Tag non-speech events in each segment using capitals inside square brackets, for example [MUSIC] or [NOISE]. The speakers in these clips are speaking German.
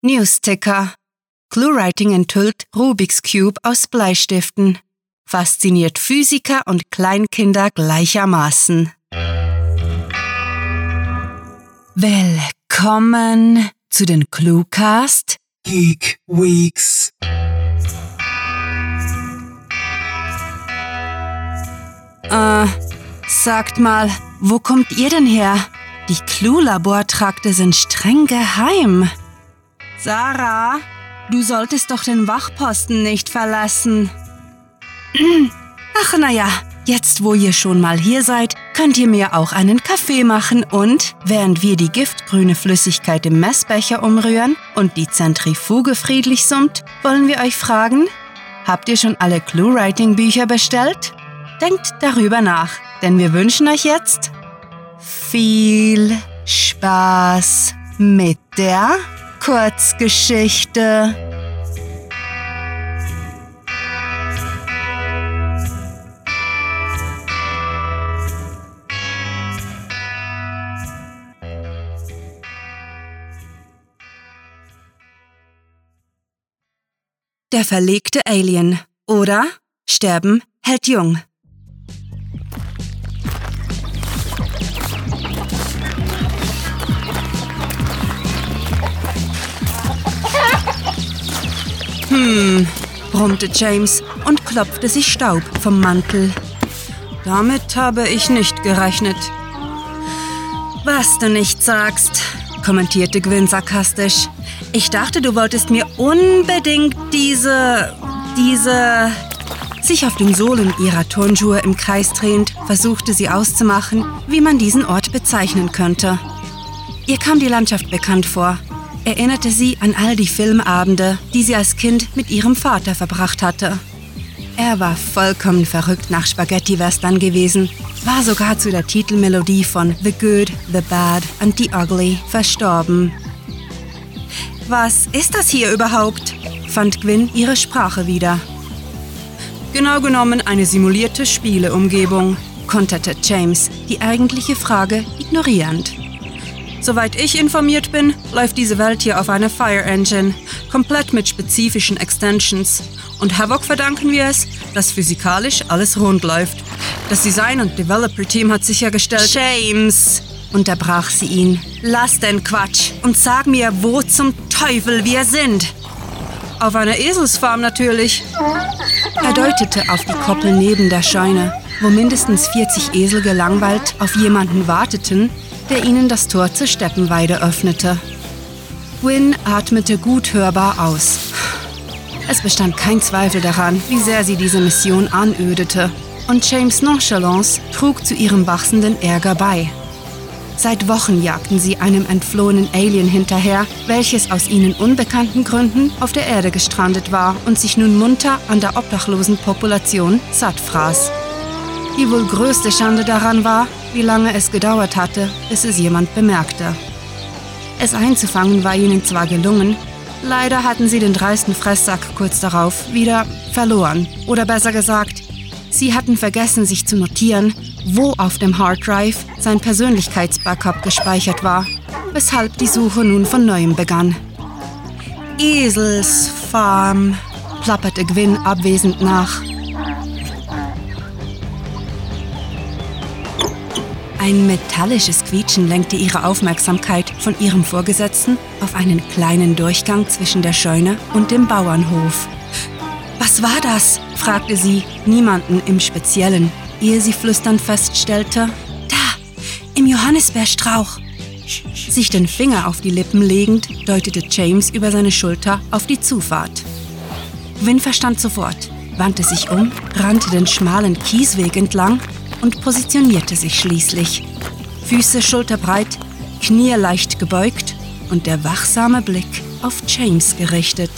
Newsticker. ClueWriting enthüllt Rubik's Cube aus Bleistiften. Fasziniert Physiker und Kleinkinder gleichermaßen. Willkommen zu den Cluecast Geek Weeks. Äh, sagt mal, wo kommt ihr denn her? Die Clue-Labortrakte sind streng geheim. Sarah, du solltest doch den Wachposten nicht verlassen. Ach naja, jetzt wo ihr schon mal hier seid, könnt ihr mir auch einen Kaffee machen und, während wir die giftgrüne Flüssigkeit im Messbecher umrühren und die Zentrifuge friedlich summt, wollen wir euch fragen, habt ihr schon alle Clue-Writing-Bücher bestellt? Denkt darüber nach, denn wir wünschen euch jetzt viel Spaß mit der Kurzgeschichte. Der verlegte Alien oder Sterben hält jung. Hm, brummte James und klopfte sich Staub vom Mantel. Damit habe ich nicht gerechnet. Was du nicht sagst, kommentierte Gwyn sarkastisch. Ich dachte, du wolltest mir unbedingt diese. diese. Sich auf den Sohlen ihrer Turnschuhe im Kreis drehend, versuchte sie auszumachen, wie man diesen Ort bezeichnen könnte. Ihr kam die Landschaft bekannt vor, erinnerte sie an all die Filmabende, die sie als Kind mit ihrem Vater verbracht hatte. Er war vollkommen verrückt nach Spaghetti-Western gewesen, war sogar zu der Titelmelodie von The Good, The Bad and The Ugly verstorben. Was ist das hier überhaupt? fand Gwyn ihre Sprache wieder. Genau genommen eine simulierte Spieleumgebung, konterte James, die eigentliche Frage ignorierend. Soweit ich informiert bin, läuft diese Welt hier auf einer Fire Engine, komplett mit spezifischen Extensions. Und Havoc verdanken wir es, dass physikalisch alles rund läuft. Das Design- und Developer-Team hat sichergestellt. James! unterbrach sie ihn. Lass den Quatsch und sag mir, wo zum Teufel wir sind. Auf einer Eselsfarm natürlich. Er deutete auf die Koppel neben der Scheune, wo mindestens 40 Esel gelangweilt auf jemanden warteten, der ihnen das Tor zur Steppenweide öffnete. Gwyn atmete gut hörbar aus. Es bestand kein Zweifel daran, wie sehr sie diese Mission anödete, und James Nonchalance trug zu ihrem wachsenden Ärger bei. Seit Wochen jagten sie einem entflohenen Alien hinterher, welches aus ihnen unbekannten Gründen auf der Erde gestrandet war und sich nun munter an der obdachlosen Population satt fraß. Die wohl größte Schande daran war, wie lange es gedauert hatte, bis es jemand bemerkte. Es einzufangen war ihnen zwar gelungen, leider hatten sie den dreisten Fresssack kurz darauf wieder verloren. Oder besser gesagt, sie hatten vergessen, sich zu notieren, wo auf dem Hard Drive sein Persönlichkeitsbackup gespeichert war, weshalb die Suche nun von neuem begann. Eselsfarm, plapperte Gwyn abwesend nach. Ein metallisches Quietschen lenkte ihre Aufmerksamkeit von ihrem Vorgesetzten auf einen kleinen Durchgang zwischen der Scheune und dem Bauernhof. Was war das? fragte sie, niemanden im Speziellen, ehe sie flüsternd feststellte, da, im Johannisbeerstrauch. Sich den Finger auf die Lippen legend, deutete James über seine Schulter auf die Zufahrt. Win verstand sofort, wandte sich um, rannte den schmalen Kiesweg entlang und positionierte sich schließlich. Füße schulterbreit, Knie leicht gebeugt und der wachsame Blick auf James gerichtet.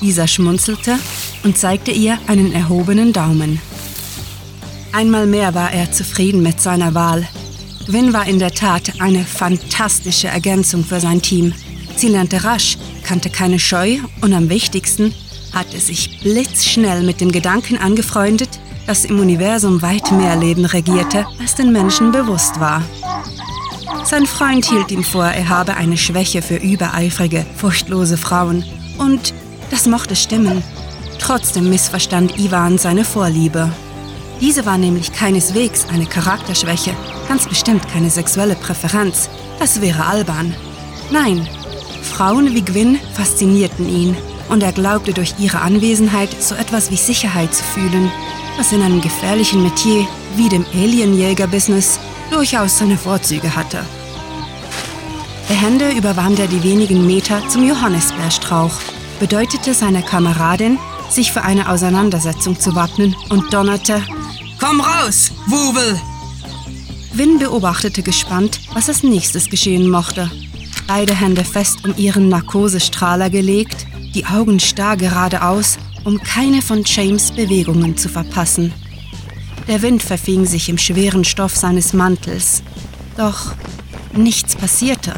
Dieser schmunzelte und zeigte ihr einen erhobenen Daumen. Einmal mehr war er zufrieden mit seiner Wahl. Win war in der Tat eine fantastische Ergänzung für sein Team. Sie lernte rasch, kannte keine Scheu und am wichtigsten hatte sich blitzschnell mit dem Gedanken angefreundet, dass im Universum weit mehr Leben regierte, als den Menschen bewusst war. Sein Freund hielt ihm vor, er habe eine Schwäche für übereifrige, furchtlose Frauen. Und das mochte stimmen. Trotzdem missverstand Ivan seine Vorliebe. Diese war nämlich keineswegs eine Charakterschwäche, ganz bestimmt keine sexuelle Präferenz. Das wäre albern. Nein, Frauen wie Gwyn faszinierten ihn und er glaubte durch ihre Anwesenheit so etwas wie Sicherheit zu fühlen, was in einem gefährlichen Metier wie dem Alienjäger-Business durchaus seine Vorzüge hatte. Behende überwand er die wenigen Meter zum Johannisbeerstrauch, bedeutete seiner Kameradin, sich für eine Auseinandersetzung zu wappnen und donnerte: Komm raus, Wubel! Win beobachtete gespannt, was als nächstes geschehen mochte. Beide Hände fest um ihren Narkosestrahler gelegt, die Augen starr geradeaus, um keine von James Bewegungen zu verpassen. Der Wind verfing sich im schweren Stoff seines Mantels. Doch nichts passierte.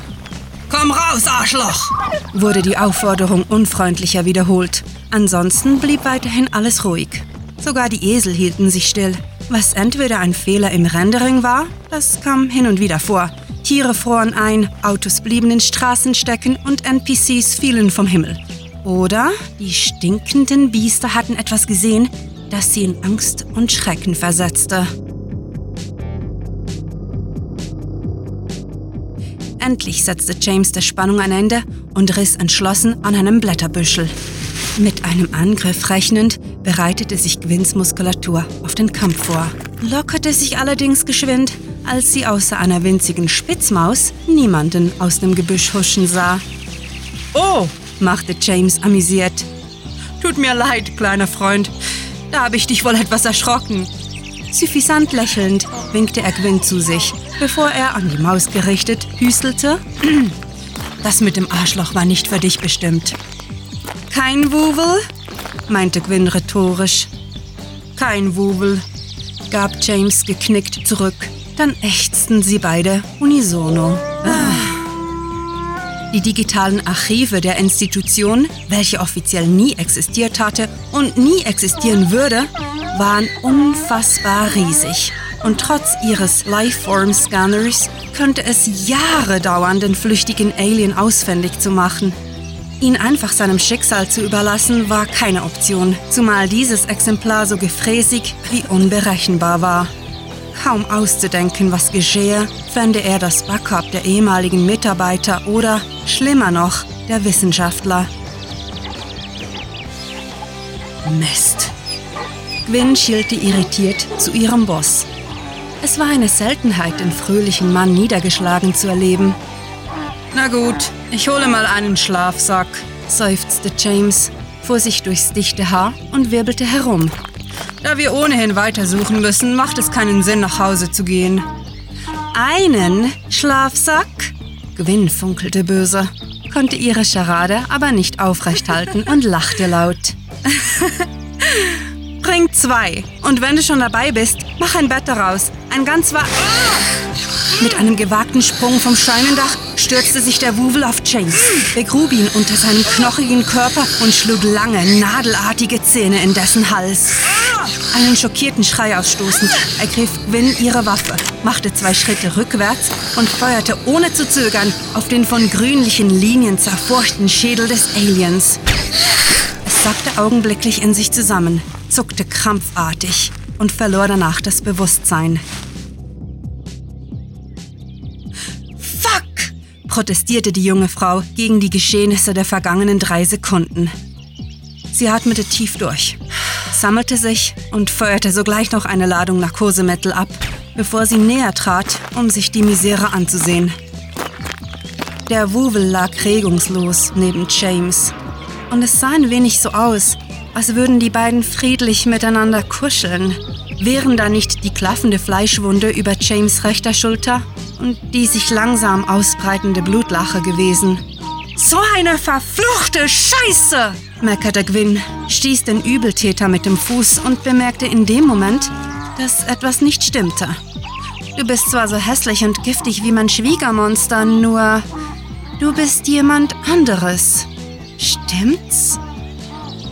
Komm raus, Arschloch! wurde die Aufforderung unfreundlicher wiederholt. Ansonsten blieb weiterhin alles ruhig. Sogar die Esel hielten sich still. Was entweder ein Fehler im Rendering war, das kam hin und wieder vor. Tiere froren ein, Autos blieben in Straßen stecken und NPCs fielen vom Himmel. Oder die stinkenden Biester hatten etwas gesehen, das sie in Angst und Schrecken versetzte. Endlich setzte James der Spannung ein Ende und riss entschlossen an einem Blätterbüschel. Mit einem Angriff rechnend, bereitete sich Gwynns Muskulatur auf den Kampf vor, lockerte sich allerdings geschwind, als sie außer einer winzigen Spitzmaus niemanden aus dem Gebüsch huschen sah. Oh, machte James amüsiert. tut mir leid, kleiner Freund. Da habe ich dich wohl etwas erschrocken. Suffisant lächelnd winkte er Gwyn zu sich, bevor er an die Maus gerichtet hüstelte. [CLEARS THROAT] Das mit dem Arschloch war nicht für dich bestimmt. Kein Wuwel? meinte Gwyn rhetorisch. Kein Wuwel, gab James geknickt zurück. Dann ächzten sie beide unisono. Die digitalen Archive der Institution, welche offiziell nie existiert hatte und nie existieren würde, waren unfassbar riesig. Und trotz ihres Lifeform-Scanners könnte es Jahre dauern, den flüchtigen Alien ausfindig zu machen. Ihn einfach seinem Schicksal zu überlassen, war keine Option, zumal dieses Exemplar so gefräßig wie unberechenbar war. Kaum auszudenken, was geschehe, fände er das Backup der ehemaligen Mitarbeiter oder, schlimmer noch, der Wissenschaftler. Mist. Gwyn schielte irritiert zu ihrem Boss. Es war eine Seltenheit, den fröhlichen Mann niedergeschlagen zu erleben. Na gut, ich hole mal einen Schlafsack. seufzte James, fuhr sich durchs dichte Haar und wirbelte herum. Da wir ohnehin weitersuchen müssen, macht es keinen Sinn, nach Hause zu gehen. Einen Schlafsack? Gwyn funkelte böse, konnte ihre Scharade aber nicht aufrechthalten und lachte laut. [LAUGHS] Bring zwei. Und wenn du schon dabei bist, mach ein Bett daraus. Ein ganz wa... Mit einem gewagten Sprung vom Scheunendach stürzte sich der Wuwel auf James, begrub ihn unter seinem knochigen Körper und schlug lange, nadelartige Zähne in dessen Hals. Einen schockierten Schrei ausstoßend ergriff Gwyn ihre Waffe, machte zwei Schritte rückwärts und feuerte ohne zu zögern auf den von grünlichen Linien zerfurchten Schädel des Aliens. Es sackte augenblicklich in sich zusammen, zuckte krampfartig und verlor danach das Bewusstsein. Fuck! protestierte die junge Frau gegen die Geschehnisse der vergangenen drei Sekunden. Sie atmete tief durch, sammelte sich und feuerte sogleich noch eine Ladung Narkosemittel ab, bevor sie näher trat, um sich die Misere anzusehen. Der Wuwel lag regungslos neben James. Und es sah ein wenig so aus, als würden die beiden friedlich miteinander kuscheln. Wären da nicht die klaffende Fleischwunde über James rechter Schulter und die sich langsam ausbreitende Blutlache gewesen? So eine verfluchte Scheiße! Meckerte Gwyn, stieß den Übeltäter mit dem Fuß und bemerkte in dem Moment, dass etwas nicht stimmte. Du bist zwar so hässlich und giftig wie mein Schwiegermonster, nur du bist jemand anderes. Stimmt's?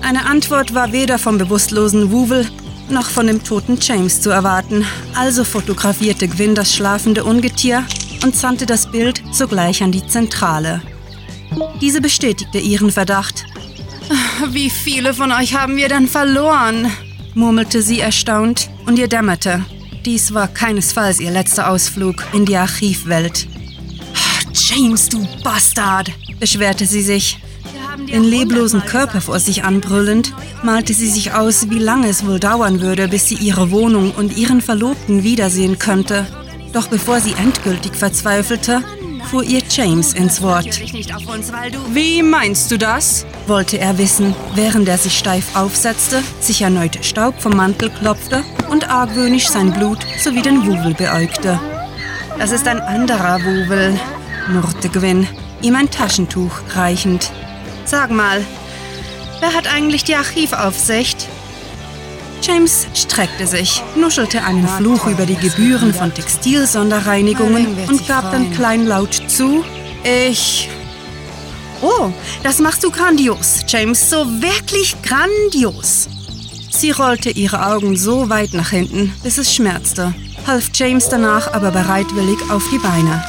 Eine Antwort war weder vom bewusstlosen Wuvel noch von dem toten James zu erwarten. Also fotografierte Gwyn das schlafende Ungetier und sandte das Bild sogleich an die Zentrale. Diese bestätigte ihren Verdacht. [LAUGHS] Wie viele von euch haben wir denn verloren? murmelte sie erstaunt und ihr dämmerte. Dies war keinesfalls ihr letzter Ausflug in die Archivwelt. James, du Bastard! beschwerte sie sich. Den leblosen Körper vor sich anbrüllend, malte sie sich aus, wie lange es wohl dauern würde, bis sie ihre Wohnung und ihren Verlobten wiedersehen könnte. Doch bevor sie endgültig verzweifelte, fuhr ihr James ins Wort. Wie meinst du das? wollte er wissen, während er sich steif aufsetzte, sich erneut Staub vom Mantel klopfte und argwöhnisch sein Blut sowie den Wuwel beäugte. Das ist ein anderer Wuwel, murrte Gwyn, ihm ein Taschentuch reichend. Sag mal, wer hat eigentlich die Archivaufsicht? James streckte sich, nuschelte einen Fluch über die Gebühren von Textilsonderreinigungen und gab dann kleinlaut zu, ich... Oh, das machst du grandios, James, so wirklich grandios. Sie rollte ihre Augen so weit nach hinten, bis es schmerzte, half James danach aber bereitwillig auf die Beine.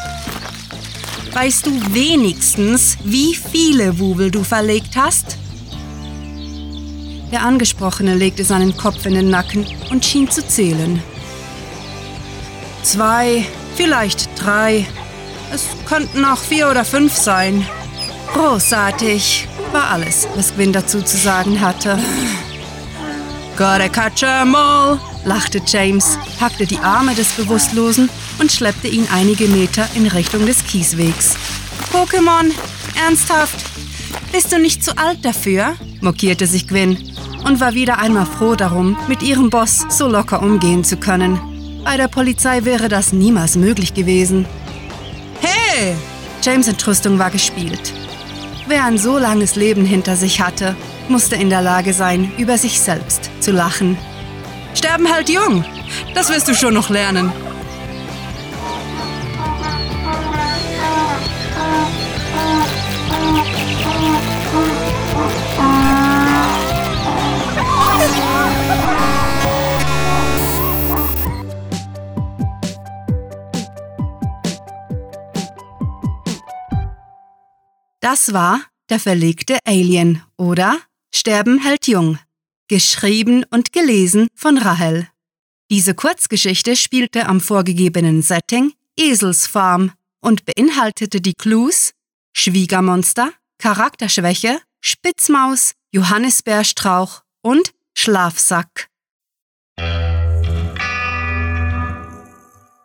Weißt du wenigstens, wie viele Wubel du verlegt hast? Der Angesprochene legte seinen Kopf in den Nacken und schien zu zählen. Zwei, vielleicht drei. Es könnten auch vier oder fünf sein. Großartig, war alles, was Gwyn dazu zu sagen hatte. Gotta catch 'em all, lachte James, packte die Arme des Bewusstlosen und schleppte ihn einige Meter in Richtung des Kieswegs. Pokémon, ernsthaft? Bist du nicht zu alt dafür? mokierte sich Gwyn und war wieder einmal froh darum, mit ihrem Boss so locker umgehen zu können. Bei der Polizei wäre das niemals möglich gewesen. Hey! James' Entrüstung war gespielt. Wer ein so langes Leben hinter sich hatte, musste in der Lage sein, über sich selbst zu lachen. Sterben halt jung. Das wirst du schon noch lernen. Das war der verlegte Alien oder Sterben hält jung, geschrieben und gelesen von Rahel. Diese Kurzgeschichte spielte am vorgegebenen Setting Eselsfarm und beinhaltete die Clues Schwiegermonster, Charakterschwäche, Spitzmaus, Johannisbeerstrauch und Schlafsack.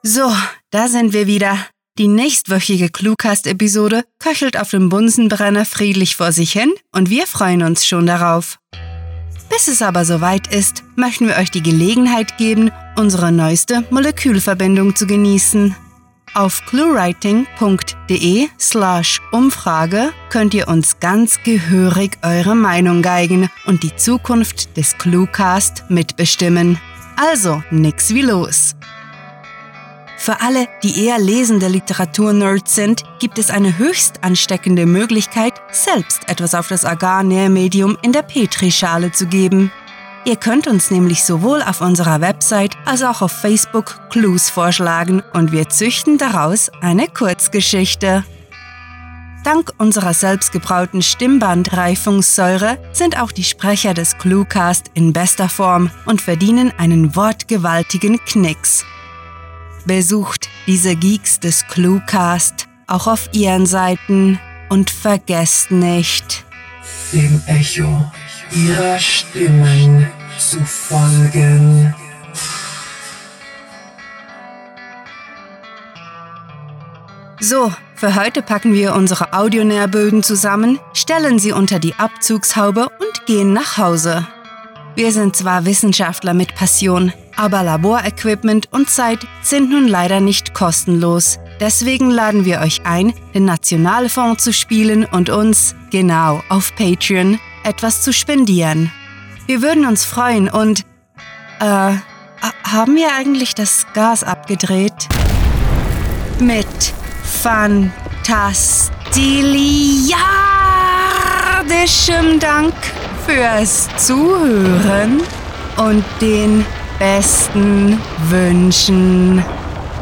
So, da sind wir wieder. Die nächstwöchige Cluecast-Episode köchelt auf dem Bunsenbrenner friedlich vor sich hin und wir freuen uns schon darauf. Bis es aber soweit ist, möchten wir euch die Gelegenheit geben, unsere neueste Molekülverbindung zu genießen. Auf cluewriting.de slash Umfrage könnt ihr uns ganz gehörig eure Meinung geigen und die Zukunft des Cluecast mitbestimmen. Also, nix wie los! Für alle, die eher lesende Literaturnerds sind, gibt es eine höchst ansteckende Möglichkeit, selbst etwas auf das Agar-Nährmedium in der Petrischale zu geben. Ihr könnt uns nämlich sowohl auf unserer Website als auch auf Facebook Clues vorschlagen und wir züchten daraus eine Kurzgeschichte. Dank unserer selbstgebrauten Stimmbandreifungssäure sind auch die Sprecher des Cluecast in bester Form und verdienen einen wortgewaltigen Knicks. Besucht diese Geeks des Cluecast auch auf ihren Seiten und vergesst nicht, dem Echo ihrer Stimmen zu folgen. So, für heute packen wir unsere Audionährböden zusammen, stellen sie unter die Abzugshaube und gehen nach Hause. Wir sind zwar Wissenschaftler mit Passion, aber Laborequipment und Zeit sind nun leider nicht kostenlos. Deswegen laden wir euch ein, den Nationalfonds zu spielen und uns, genau, auf Patreon etwas zu spendieren. Wir würden uns freuen und... Äh, haben wir eigentlich das Gas abgedreht? Mit fantastiliardischem Dank fürs Zuhören und den besten Wünschen.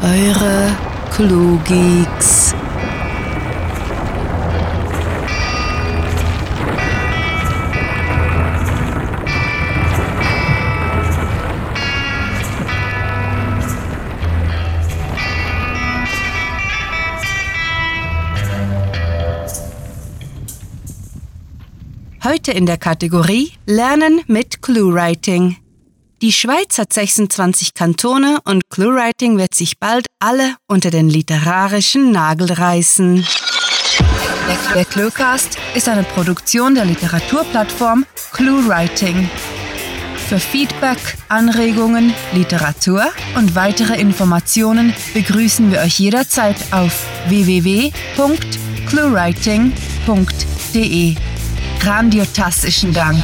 Eure Clue-Geeks. Heute in der Kategorie Lernen mit ClueWriting. Die Schweiz hat 26 Kantone und ClueWriting wird sich bald alle unter den literarischen Nagel reißen. Der Cluecast ist eine Produktion der Literaturplattform ClueWriting. Für Feedback, Anregungen, Literatur und weitere Informationen begrüßen wir euch jederzeit auf www.cluewriting.de. Grandiotastischen Dank.